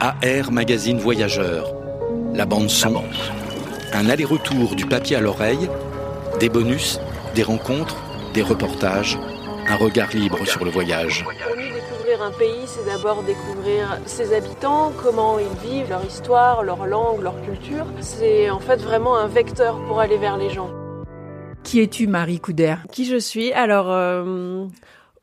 AR Magazine Voyageur. La bande-son. Un aller-retour du papier à l'oreille. Des bonus, des rencontres, des reportages. Un regard libre sur le voyage. Pour nous, découvrir un pays, c'est d'abord découvrir ses habitants, comment ils vivent, leur histoire, leur langue, leur culture. C'est en fait vraiment un vecteur pour aller vers les gens. Qui es-tu, Marie Couder Qui je suis? Alors, euh,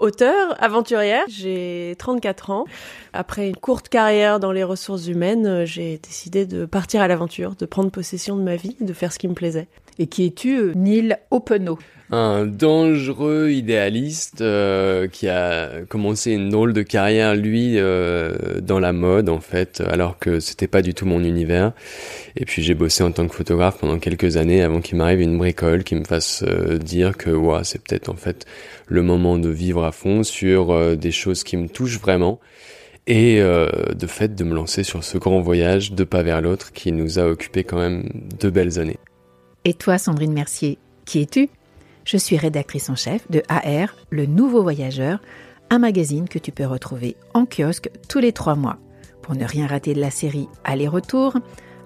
auteur, aventurière, j'ai 34 ans. Après une courte carrière dans les ressources humaines, euh, j'ai décidé de partir à l'aventure, de prendre possession de ma vie, de faire ce qui me plaisait. Et qui es-tu, euh, Neil Openot un dangereux idéaliste euh, qui a commencé une drôle de carrière lui euh, dans la mode en fait alors que c'était pas du tout mon univers. Et puis j'ai bossé en tant que photographe pendant quelques années avant qu'il m'arrive une bricole qui me fasse dire que ouais, c'est peut-être en fait le moment de vivre à fond sur des choses qui me touchent vraiment. Et de fait de me lancer sur ce grand voyage de pas vers l'autre qui nous a occupé quand même de belles années. Et toi Sandrine Mercier, qui es-tu? Je suis rédactrice en chef de AR, Le Nouveau Voyageur, un magazine que tu peux retrouver en kiosque tous les trois mois. Pour ne rien rater de la série Aller-retour,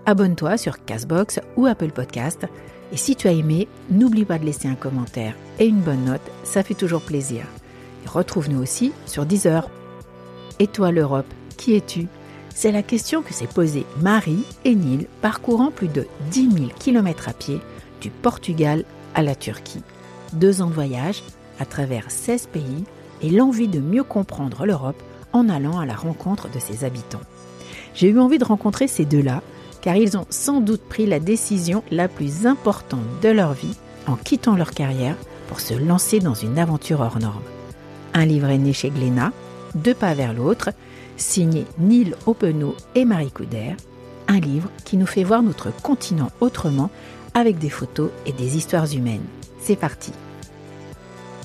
abonne-toi sur Castbox ou Apple Podcast. Et si tu as aimé, n'oublie pas de laisser un commentaire et une bonne note, ça fait toujours plaisir. retrouve-nous aussi sur Deezer. Et toi l'Europe, qui es-tu? C'est la question que s'est posée Marie et Neil parcourant plus de 10 000 km à pied du Portugal à la Turquie deux ans de voyage à travers 16 pays et l'envie de mieux comprendre l'Europe en allant à la rencontre de ses habitants. J'ai eu envie de rencontrer ces deux-là car ils ont sans doute pris la décision la plus importante de leur vie en quittant leur carrière pour se lancer dans une aventure hors norme. Un livre est né chez Glénat, Deux pas vers l'autre, signé Neil Openot et Marie Couder, un livre qui nous fait voir notre continent autrement avec des photos et des histoires humaines. C'est parti.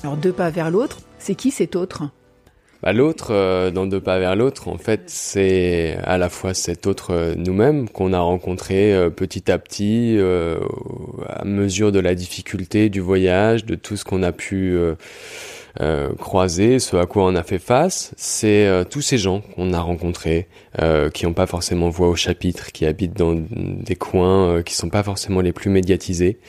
Alors deux pas vers l'autre, c'est qui cet autre? Bah, L'autre, euh, dans deux pas vers l'autre, en fait, c'est à la fois cet autre euh, nous-mêmes qu'on a rencontré euh, petit à petit, à mesure de la difficulté du voyage, de tout ce qu'on a pu croiser, ce à quoi on a fait face. C'est tous ces gens qu'on a rencontrés, qui n'ont pas forcément voix au chapitre, qui habitent dans des coins qui sont pas forcément les plus médiatisés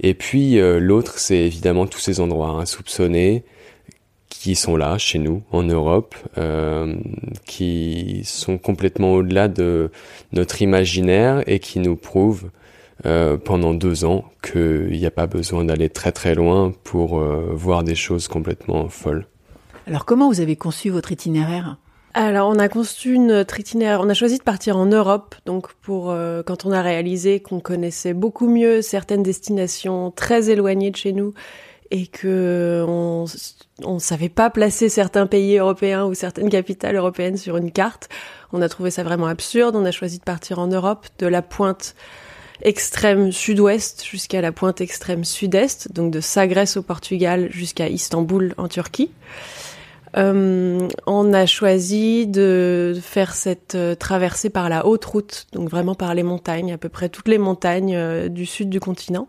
et puis euh, l'autre, c'est évidemment tous ces endroits insoupçonnés qui sont là chez nous en Europe, euh, qui sont complètement au-delà de notre imaginaire et qui nous prouvent euh, pendant deux ans qu'il n'y a pas besoin d'aller très très loin pour euh, voir des choses complètement folles. Alors comment vous avez conçu votre itinéraire? Alors, on a conçu notre itinéraire. On a choisi de partir en Europe, donc pour euh, quand on a réalisé qu'on connaissait beaucoup mieux certaines destinations très éloignées de chez nous et que on on savait pas placer certains pays européens ou certaines capitales européennes sur une carte. On a trouvé ça vraiment absurde. On a choisi de partir en Europe, de la pointe extrême sud-ouest jusqu'à la pointe extrême sud-est, donc de Sagres au Portugal jusqu'à Istanbul en Turquie. Euh, on a choisi de faire cette euh, traversée par la haute route, donc vraiment par les montagnes, à peu près toutes les montagnes euh, du sud du continent.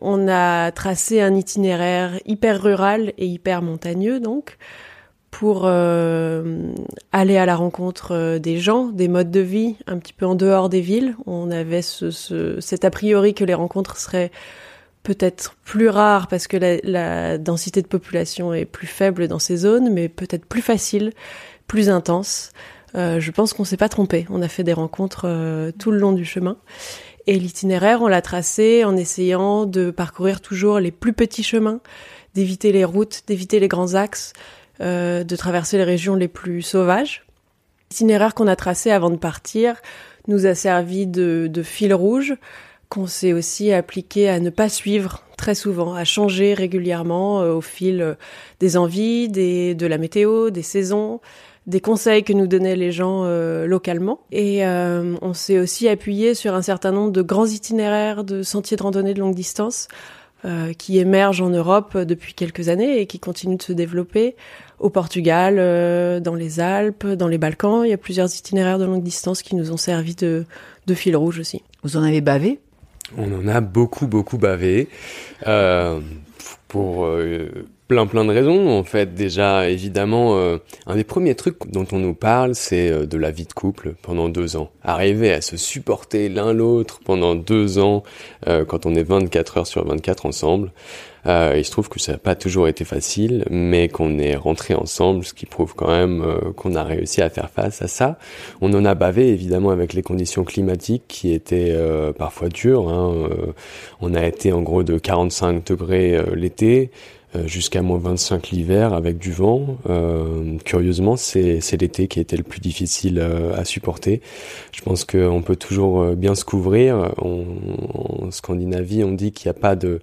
On a tracé un itinéraire hyper rural et hyper montagneux, donc, pour aller à la rencontre des gens, des modes de vie, un petit peu en dehors des villes. On avait ce, cet a priori que les rencontres seraient peut-être plus rare parce que la, densité de population est plus faible dans ces zones, mais peut-être plus facile, plus intense. Euh, je pense qu'on s'est pas trompé. On a fait des rencontres euh, tout le long du chemin. Et l'itinéraire, on l'a tracé en essayant de parcourir toujours les plus petits chemins, d'éviter les routes, d'éviter les grands axes, euh, de traverser les régions les plus sauvages. L'itinéraire qu'on a tracé avant de partir nous a servi de, de fil rouge qu'on s'est aussi appliqué à ne pas suivre très souvent, à changer régulièrement au fil des envies, des, de la météo, des saisons, des conseils que nous donnaient les gens localement. Et on s'est aussi appuyé sur un certain nombre de grands itinéraires de sentiers de randonnée de longue distance euh, qui émerge en Europe depuis quelques années et qui continue de se développer. Au Portugal, euh, dans les Alpes, dans les Balkans, il y a plusieurs itinéraires de longue distance qui nous ont servi de, de fil rouge aussi. Vous en avez bavé? On en a beaucoup, beaucoup bavé. Euh, pour euh, plein plein de raisons. En fait déjà évidemment euh, un des premiers trucs dont on nous parle c'est euh, de la vie de couple pendant deux ans. Arriver à se supporter l'un l'autre pendant deux ans quand on est 24 heures sur 24 ensemble. Il se trouve que ça n'a pas toujours été facile mais qu'on est rentré ensemble ce qui prouve quand même qu'on a réussi à faire face à ça. On en a bavé évidemment avec les conditions climatiques qui étaient parfois dures hein. on a été en gros de 45 degrés l'été. euh, jusqu'à moins 25 l'hiver avec du vent. Euh, curieusement, c'est l'été qui été le plus difficile euh, à supporter. Je pense qu'on peut toujours bien se couvrir. en Scandinavie, on dit qu'il n'y a pas de,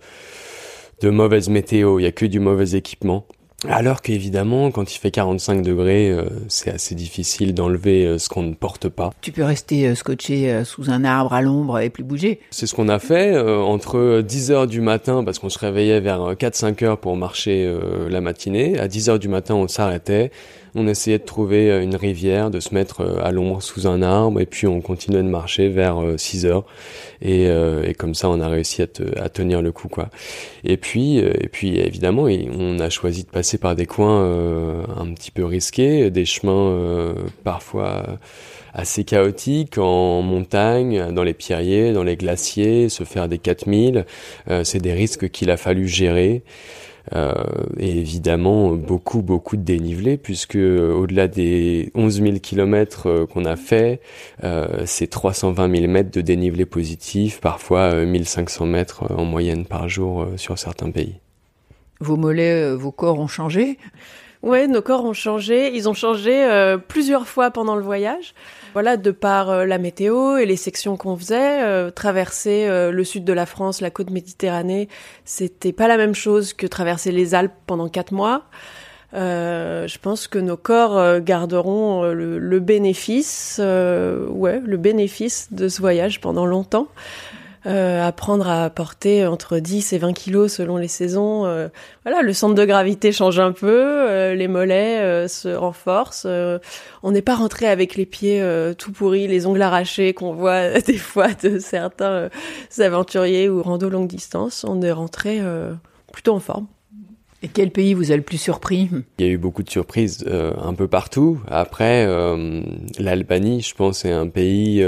de mauvaise météo, il n'y a que du mauvais équipement. Alors qu'évidemment, quand il fait 45 degrés, euh, c'est assez difficile d'enlever euh, ce qu'on ne porte pas. Tu peux rester euh, scotché sous un arbre à l'ombre et plus bouger. C'est ce qu'on a fait entre 10 heures du matin, parce qu'on se réveillait vers 4-5 heures pour marcher la matinée. À 10 heures du matin, on s'arrêtait on essayait de trouver euh, une rivière, de se mettre euh, à l'ombre sous un arbre, et puis on continuait de marcher vers 6 euh, heures. Et, comme ça, on a réussi à, tenir le coup, quoi. Et puis, et puis évidemment, on a choisi de passer par des coins un petit peu risqués, des chemins parfois assez chaotiques en montagne, dans les pierriers, dans les glaciers, se faire des 4000. c'est des risques qu'il a fallu gérer. Euh, et évidemment beaucoup beaucoup de dénivelé puisque euh, au-delà des 11 000 kilomètres qu'on a fait, euh, c'est 320 000 mètres de dénivelé positif, parfois 1500 mètres en moyenne par jour sur certains pays. Vos mollets, vos corps ont changé? Ouais, nos corps ont changé. Ils ont changé plusieurs fois pendant le voyage. Voilà, de par euh, la météo et les sections qu'on faisait, euh, traverser euh, le sud de la France, la côte méditerranée, c'était pas la même chose que traverser les Alpes pendant quatre mois. je pense que nos corps garderont le, bénéfice, ouais, le bénéfice de ce voyage pendant longtemps euh, apprendre à porter entre 10 et 20 kilos selon les saisons. Euh, voilà, le centre de gravité change un peu, euh, les mollets euh, se renforcent. on n'est pas rentré avec les pieds tout pourris, les ongles arrachés qu'on voit des fois de certains aventuriers ou rando longue distance. On est rentré plutôt en forme. Et quel pays vous a le plus surpris? Il y a eu beaucoup de surprises un peu partout. Après, l'Albanie, je pense, est un pays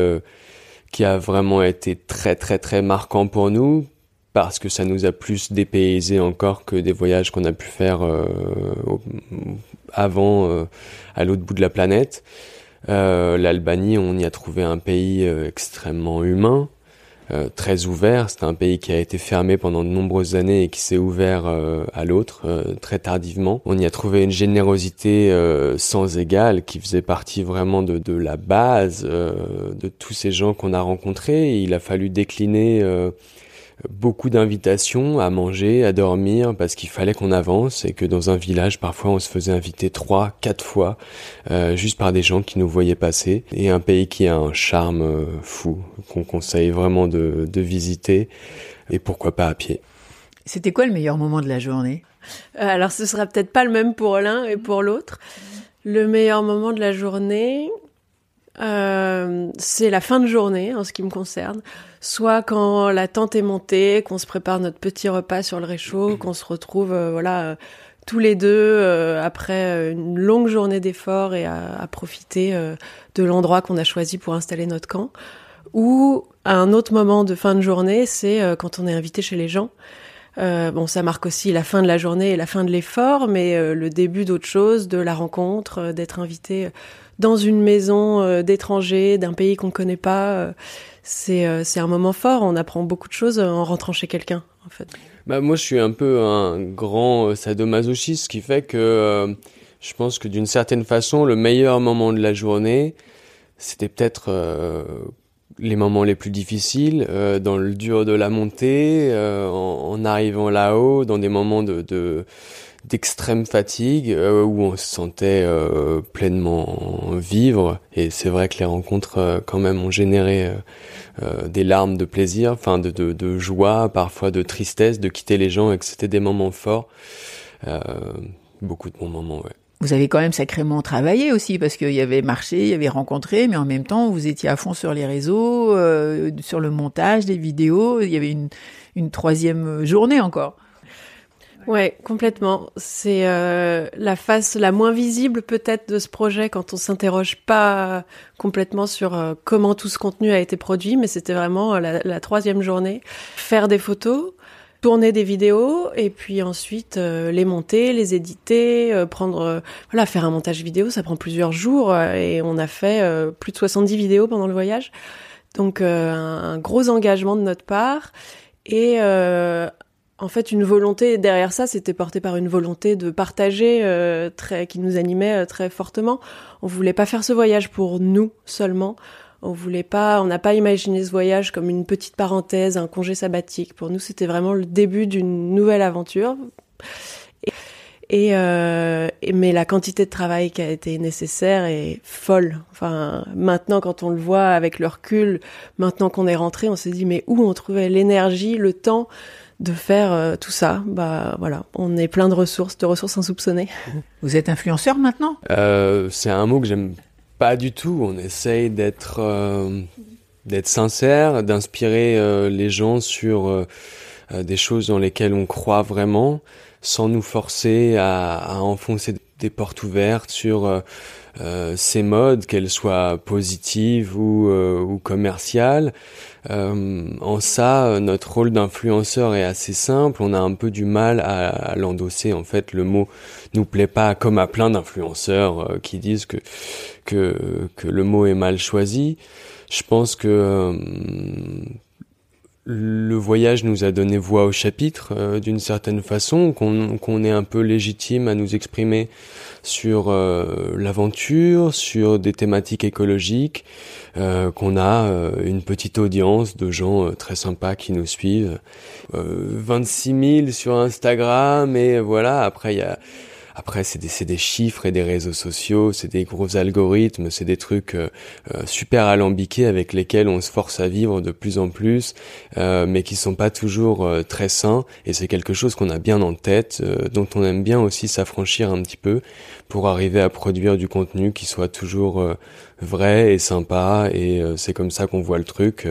qui a vraiment été très très très marquant pour nous parce que ça nous a plus dépaysé encore que des voyages qu'on a pu faire euh, avant euh, à l'autre bout de la planète. Euh, L'Albanie, on y a trouvé un pays extrêmement humain, euh, très ouvert. C'est un pays qui a été fermé pendant de nombreuses années et qui s'est ouvert euh, à l'autre euh, très tardivement. On y a trouvé une générosité sans égale qui faisait partie vraiment de, de la base de tous ces gens qu'on a rencontrés. il a fallu décliner beaucoup d'invitations à manger, à dormir, parce qu'il fallait qu'on avance et que dans un village, parfois, on se faisait inviter trois, quatre fois, euh, juste par des gens qui nous voyaient passer. Et un pays qui a un charme euh, fou, qu'on conseille vraiment de, de visiter, et pourquoi pas à pied. C'était quoi le meilleur moment de la journée? Euh, Alors, ce sera peut-être pas le même pour l'un et pour l'autre. Le meilleur moment de la journée, euh, c'est la fin de journée en ce qui me concerne. Soit quand la tente est montée, qu'on se prépare notre petit repas sur le réchaud, qu'on se retrouve euh, voilà euh, tous les deux après une longue journée d'efforts et à, à profiter de l'endroit qu'on a choisi pour installer notre camp. Ou à un autre moment de fin de journée, c'est quand on est invité chez les gens. Bon, ça marque aussi la fin de la journée et la fin de l'effort, mais le début d'autre chose, de la rencontre, d'être invité dans une maison euh, d'étrangers, d'un pays qu'on ne connaît pas, euh, c'est euh, c'est un moment fort. On apprend beaucoup de choses en rentrant chez quelqu'un, en fait. Bah moi, je suis un peu un grand sadomasochiste, qui fait que je pense que d'une certaine façon, le meilleur moment de la journée, c'était peut-être les moments les plus difficiles, euh, dans le dur de la montée, euh, en, arrivant là-haut, dans des moments de, d'extrême fatigue euh, où on se sentait pleinement vivre. Et c'est vrai que les rencontres quand même ont généré des larmes de plaisir, enfin de, de, de, joie, parfois de tristesse, de quitter les gens et que c'était des moments forts. beaucoup de bons moments, ouais. Vous avez quand même sacrément travaillé aussi parce qu'il y avait marché, il y avait rencontré, mais en même temps vous étiez à fond sur les réseaux, euh, sur le montage des vidéos. Il y avait une, une troisième journée encore. Ouais, complètement. C'est euh, la face la moins visible peut-être de ce projet quand on s'interroge pas complètement sur euh, comment tout ce contenu a été produit, mais c'était vraiment la, la, troisième journée. Faire des photos, tourner des vidéos et puis ensuite euh, les monter, les éditer, euh, prendre euh, voilà, faire un montage vidéo, ça prend plusieurs jours et on a fait plus de 70 vidéos pendant le voyage. Donc un, gros engagement de notre part et en fait une volonté derrière ça, c'était porté par une volonté de partager très qui nous animait très fortement. On voulait pas faire ce voyage pour nous seulement. On voulait pas, on n'a pas imaginé ce voyage comme une petite parenthèse, un congé sabbatique. Pour nous, c'était vraiment le début d'une nouvelle aventure. Et, euh, mais la quantité de travail qui a été nécessaire est folle. Enfin, maintenant, quand on le voit avec le recul, maintenant qu'on est rentré, on s'est dit mais où on trouvait l'énergie, le temps de faire euh, tout ça? Bah voilà, on est plein de ressources, de ressources insoupçonnées. Vous êtes influenceur maintenant? Euh, C'est un mot que j'aime pas du tout. On essaye d'être euh, sincère, d'inspirer euh, les gens sur euh, des choses dans lesquelles on croit vraiment, sans nous forcer à enfoncer des portes ouvertes sur ces modes, qu'elles soient positives ou, ou commerciales. Euh, en ça, notre rôle d'influenceur est assez simple. On a un peu du mal à, l'endosser. En fait, le mot nous plaît pas, comme à plein d'influenceurs euh, qui disent que, que que le mot est mal choisi. Je pense que euh, le voyage nous a donné voix au chapitre d'une certaine façon, qu'on est un peu légitime à nous exprimer sur l'aventure, sur des thématiques écologiques, euh, qu'on a euh, une petite audience de gens euh, très sympas qui nous suivent. 26 000 sur Instagram et voilà, après il y a après, c'est des, des, chiffres et des réseaux sociaux, c'est des gros algorithmes, c'est des trucs euh, euh, super alambiqués avec lesquels on se force à vivre de plus en plus, euh, mais qui sont pas toujours très sains. Et c'est quelque chose qu'on a bien en tête, dont on aime bien aussi s'affranchir un petit peu pour arriver à produire du contenu qui soit toujours vrai et sympa. Et c'est comme ça qu'on voit le truc.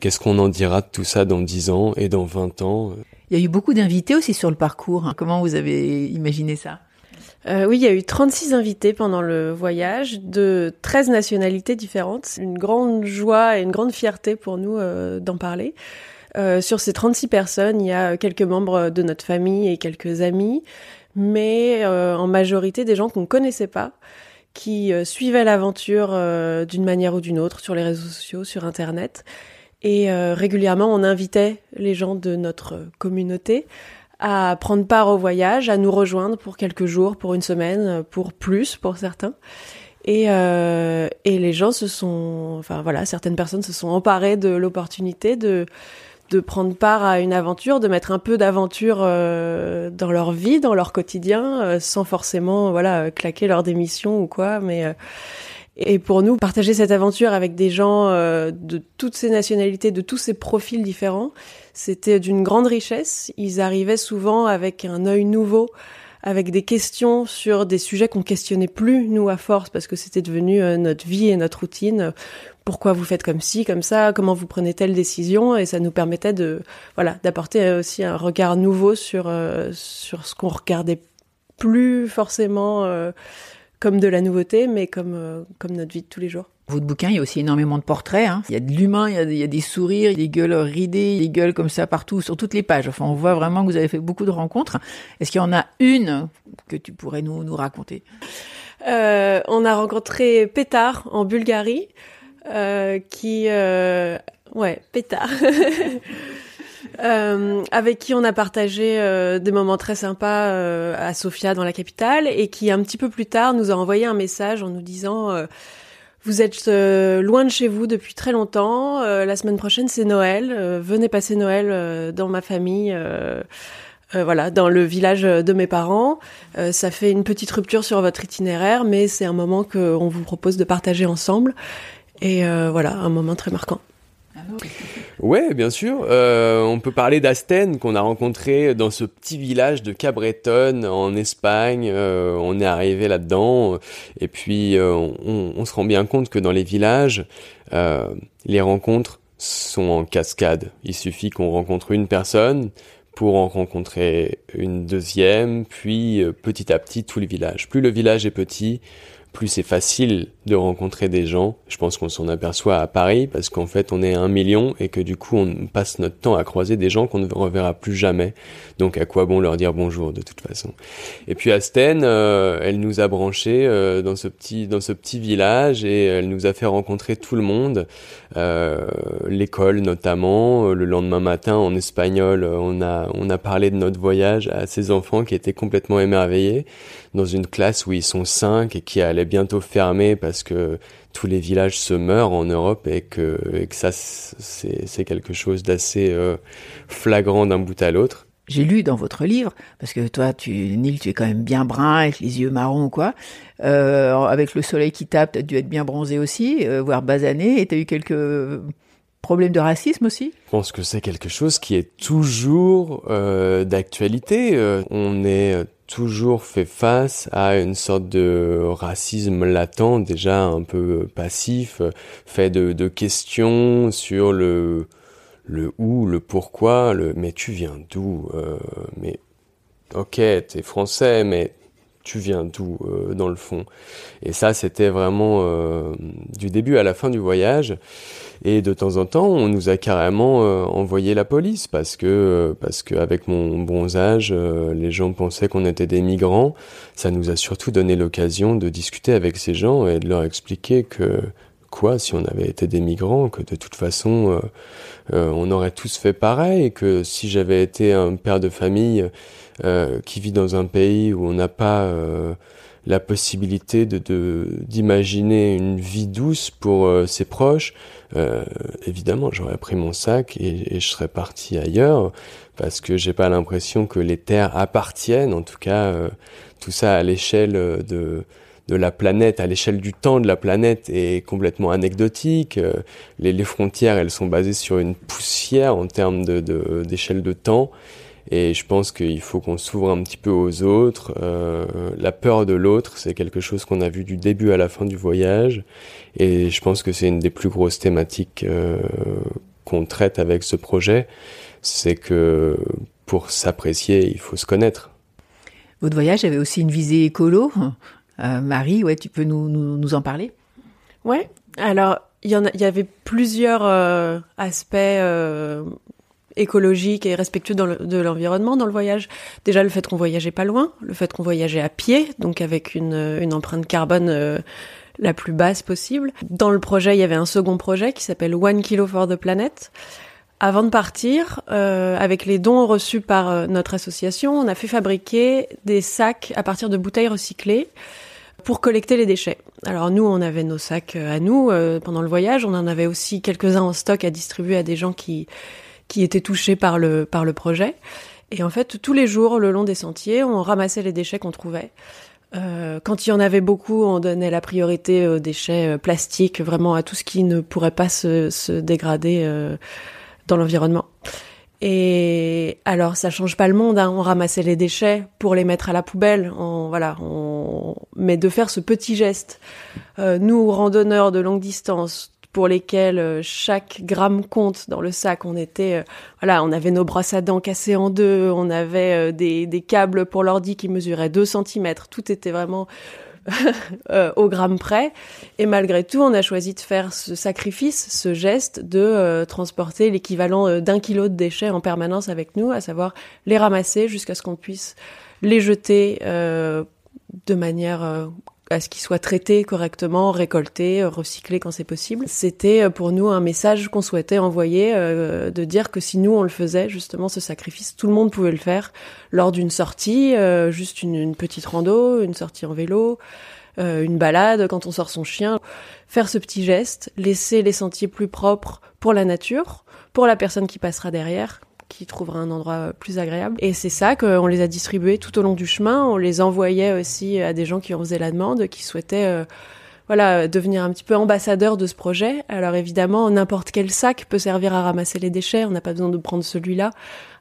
Qu'est-ce qu'on en dira de tout ça dans 10 ans et dans 20 ans? Il y a eu beaucoup d'invités aussi sur le parcours. Comment vous avez imaginé ça? Euh, oui, il y a eu 36 invités pendant le voyage de 13 nationalités différentes. Une grande joie et une grande fierté pour nous euh, d'en parler. Euh, sur ces 36 personnes, il y a quelques membres de notre famille et quelques amis, mais en majorité des gens qu'on ne connaissait pas, qui suivaient l'aventure d'une manière ou d'une autre sur les réseaux sociaux, sur Internet. Et régulièrement, on invitait les gens de notre communauté à prendre part au voyage, à nous rejoindre pour quelques jours, pour une semaine, pour plus pour certains. Et, euh, et les gens se sont, enfin voilà, certaines personnes se sont emparées de l'opportunité de de prendre part à une aventure, de mettre un peu d'aventure euh, dans leur vie, dans leur quotidien, euh, sans forcément voilà claquer leur démission ou quoi, mais euh, et pour nous, partager cette aventure avec des gens euh, de toutes ces nationalités, de tous ces profils différents, c'était d'une grande richesse. Ils arrivaient souvent avec un œil nouveau, avec des questions sur des sujets qu'on questionnait plus, nous, à force, parce que c'était devenu euh, notre vie et notre routine. Pourquoi vous faites comme ci, comme ça? Comment vous prenez telle décision? Et ça nous permettait de, voilà, d'apporter aussi un regard nouveau sur, euh, sur ce qu'on regardait plus forcément comme de la nouveauté, mais comme, euh, comme notre vie de tous les jours. Votre bouquin, il y a aussi énormément de portraits. Hein. Il y a de l'humain, il, y a des sourires, des gueules ridées, des gueules comme ça partout, sur toutes les pages. Enfin, on voit vraiment que vous avez fait beaucoup de rencontres. Est-ce qu'il y en a une que tu pourrais nous, nous raconter? Euh, On a rencontré Pétard en Bulgarie, euh, qui... Euh, ouais, Pétard. Euh, avec qui on a partagé euh, des moments très sympas euh, à Sofia dans la capitale et qui un petit peu plus tard nous a envoyé un message en nous disant vous êtes loin de chez vous depuis très longtemps. la semaine prochaine, c'est Noël. venez passer Noël dans ma famille. voilà, dans le village de mes parents. ça fait une petite rupture sur votre itinéraire, mais c'est un moment qu'on vous propose de partager ensemble. Et voilà, un moment très marquant. Ouais, bien sûr. Euh, on peut parler d'Asten qu'on a rencontré dans ce petit village de Cabreton en Espagne. Euh, on est arrivé là-dedans et puis euh, on, on, se rend bien compte que dans les villages, les rencontres sont en cascade. Il suffit qu'on rencontre une personne pour en rencontrer une deuxième, puis petit à petit tout le village. Plus le village est petit, plus c'est facile de rencontrer des gens. Je pense qu'on s'en aperçoit à Paris parce qu'en fait on est un million et que du coup on passe notre temps à croiser des gens qu'on ne reverra plus jamais. Donc à quoi bon leur dire bonjour de toute façon? Et puis Asten, euh, elle nous a branchés euh, dans ce petit dans ce petit village et elle nous a fait rencontrer tout le monde, euh, l'école notamment. Le lendemain matin en espagnol, on a on a parlé de notre voyage à ces enfants qui étaient complètement émerveillés dans une classe où ils sont cinq et qui allait bientôt fermer parce que tous les villages se meurent en Europe et que, et que ça, c'est quelque chose d'assez euh, flagrant d'un bout à l'autre. J'ai lu dans votre livre, parce que toi, tu, Neil, tu es quand même bien brun, avec les yeux marrons ou quoi. Euh, avec le soleil qui tape, tu as dû être bien bronzé aussi, euh, voire basané, et tu as eu quelques problèmes de racisme aussi? Je pense que c'est quelque chose qui est toujours euh, d'actualité. on est toujours fait face à une sorte de racisme latent, déjà un peu passif, fait de, questions sur le, le où, le pourquoi, le mais tu viens d'où euh, Mais ok, t'es français, mais tu viens d'où euh, dans le fond? Et ça, c'était vraiment euh, du début à la fin du voyage. Et de temps en temps, on nous a carrément euh, envoyé la police parce que parce qu'avec mon bronzage, les gens pensaient qu'on était des migrants. Ça nous a surtout donné l'occasion de discuter avec ces gens et de leur expliquer que quoi si on avait été des migrants, que de toute façon on aurait tous fait pareil, que si j'avais été un père de famille euh, qui vit dans un pays où on n'a pas euh, la possibilité de d'imaginer une vie douce pour euh, ses proches, évidemment, j'aurais pris mon sac et, je serais parti ailleurs parce que j'ai pas l'impression que les terres appartiennent. En tout cas, tout ça à l'échelle de de la planète, à l'échelle du temps de la planète, est complètement anecdotique. Les, les, frontières, elles sont basées sur une poussière en termes de d'échelle de, de temps. Et je pense qu'il faut qu'on s'ouvre un petit peu aux autres. Euh, la peur de l'autre, c'est quelque chose qu'on a vu du début à la fin du voyage. Et je pense que c'est une des plus grosses thématiques euh, qu'on traite avec ce projet. C'est que pour s'apprécier, il faut se connaître. Votre voyage avait aussi une visée écolo. Euh, Marie, ouais, tu peux nous, nous, nous en parler? Ouais. Alors, il y, en il y avait plusieurs euh, aspects euh, écologique et respectueux de l'environnement dans le voyage. Déjà le fait qu'on voyageait pas loin, le fait qu'on voyageait à pied, donc avec une, une empreinte carbone euh, la plus basse possible. Dans le projet, il y avait un second projet qui s'appelle One Kilo for the Planet. Avant de partir, euh, avec les dons reçus par euh, notre association, on a fait fabriquer des sacs à partir de bouteilles recyclées pour collecter les déchets. Alors nous, on avait nos sacs à nous pendant le voyage, on en avait aussi quelques-uns en stock à distribuer à des gens qui qui étaient touchés par le, par le projet. Et en fait, tous les jours, le long des sentiers, on ramassait les déchets qu'on trouvait. Euh, quand il y en avait beaucoup, on donnait la priorité aux déchets euh, plastiques, vraiment à tout ce qui ne pourrait pas se, se dégrader euh, dans l'environnement. Et alors, ça change pas le monde. Hein. On ramassait les déchets pour les mettre à la poubelle. On, voilà, on... mais de faire ce petit geste. Euh, nous, randonneurs de longue distance, pour lesquels euh, chaque gramme compte dans le sac. On était, euh, voilà, on avait nos brosses à dents cassées en deux, on avait euh, des, des, câbles pour l'ordi qui mesuraient 2 cm. Tout était vraiment au gramme près. Et malgré tout, on a choisi de faire ce sacrifice, ce geste de transporter l'équivalent d'un kilo de déchets en permanence avec nous, à savoir les ramasser jusqu'à ce qu'on puisse les jeter de manière à ce qu'ils soient traités correctement, récoltés, recyclés quand c'est possible. C'était euh, pour nous un message qu'on souhaitait envoyer, euh, de dire que si nous on le faisait, justement ce sacrifice, tout le monde pouvait le faire lors d'une sortie, euh, juste une, petite rando, une sortie en vélo, une balade, quand on sort son chien, faire ce petit geste, laisser les sentiers plus propres pour la nature, pour la personne qui passera derrière, qui trouvera un endroit plus agréable. Et c'est ça qu'on les a distribués tout au long du chemin. On les envoyait aussi à des gens qui en faisaient la demande, qui souhaitaient voilà, devenir un petit peu ambassadeur de ce projet. Alors évidemment, n'importe quel sac peut servir à ramasser les déchets, on n'a pas besoin de prendre celui-là.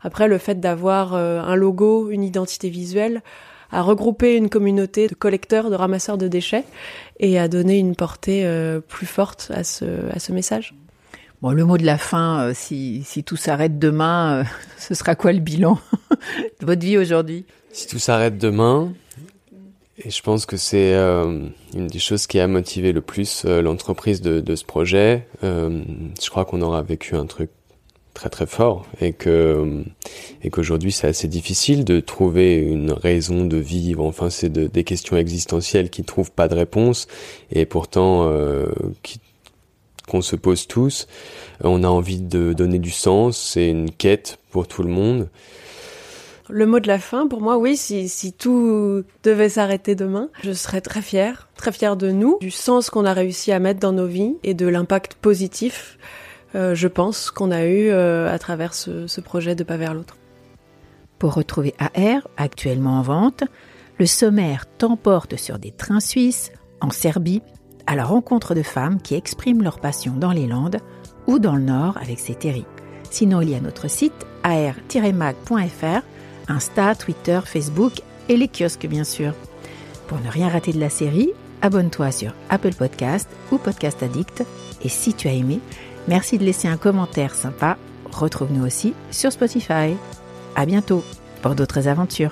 Après, le fait d'avoir euh, un logo, une identité visuelle, à regrouper une communauté de collecteurs, de ramasseurs de déchets et à donner une portée euh, plus forte à ce, à ce message. Le mot de la fin, euh, si, si tout s'arrête demain, ce sera quoi le bilan de votre vie aujourd'hui? Si tout s'arrête demain, et je pense que c'est euh, une des choses qui a motivé le plus euh, l'entreprise de, ce projet. Euh, je crois qu'on aura vécu un truc très très fort et que et qu'aujourd'hui c'est assez difficile de trouver une raison de vivre. Enfin, c'est de, des questions existentielles qui trouvent pas de réponse et pourtant qui qu'on se pose tous. On a envie de donner du sens. C'est une quête pour tout le monde. Le mot de la fin, pour moi, oui, si, si tout devait s'arrêter demain, je serais très fière, très fière de nous, du sens qu'on a réussi à mettre dans nos vies et de l'impact positif, euh, je pense, qu'on a eu euh, à travers ce, ce projet de Pas vers l'autre. Pour retrouver AR, actuellement en vente, le sommaire t'emporte sur des trains suisses, en Serbie, à la rencontre de femmes qui expriment leur passion dans les Landes ou dans le Nord avec ces terries. Sinon, il y a notre site ar-mag.fr Insta, Twitter, Facebook et les kiosques bien sûr. Pour ne rien rater de la série, abonne-toi sur Apple Podcast ou Podcast Addict. Et si tu as aimé, merci de laisser un commentaire sympa. Retrouve-nous aussi sur Spotify. À bientôt pour d'autres aventures.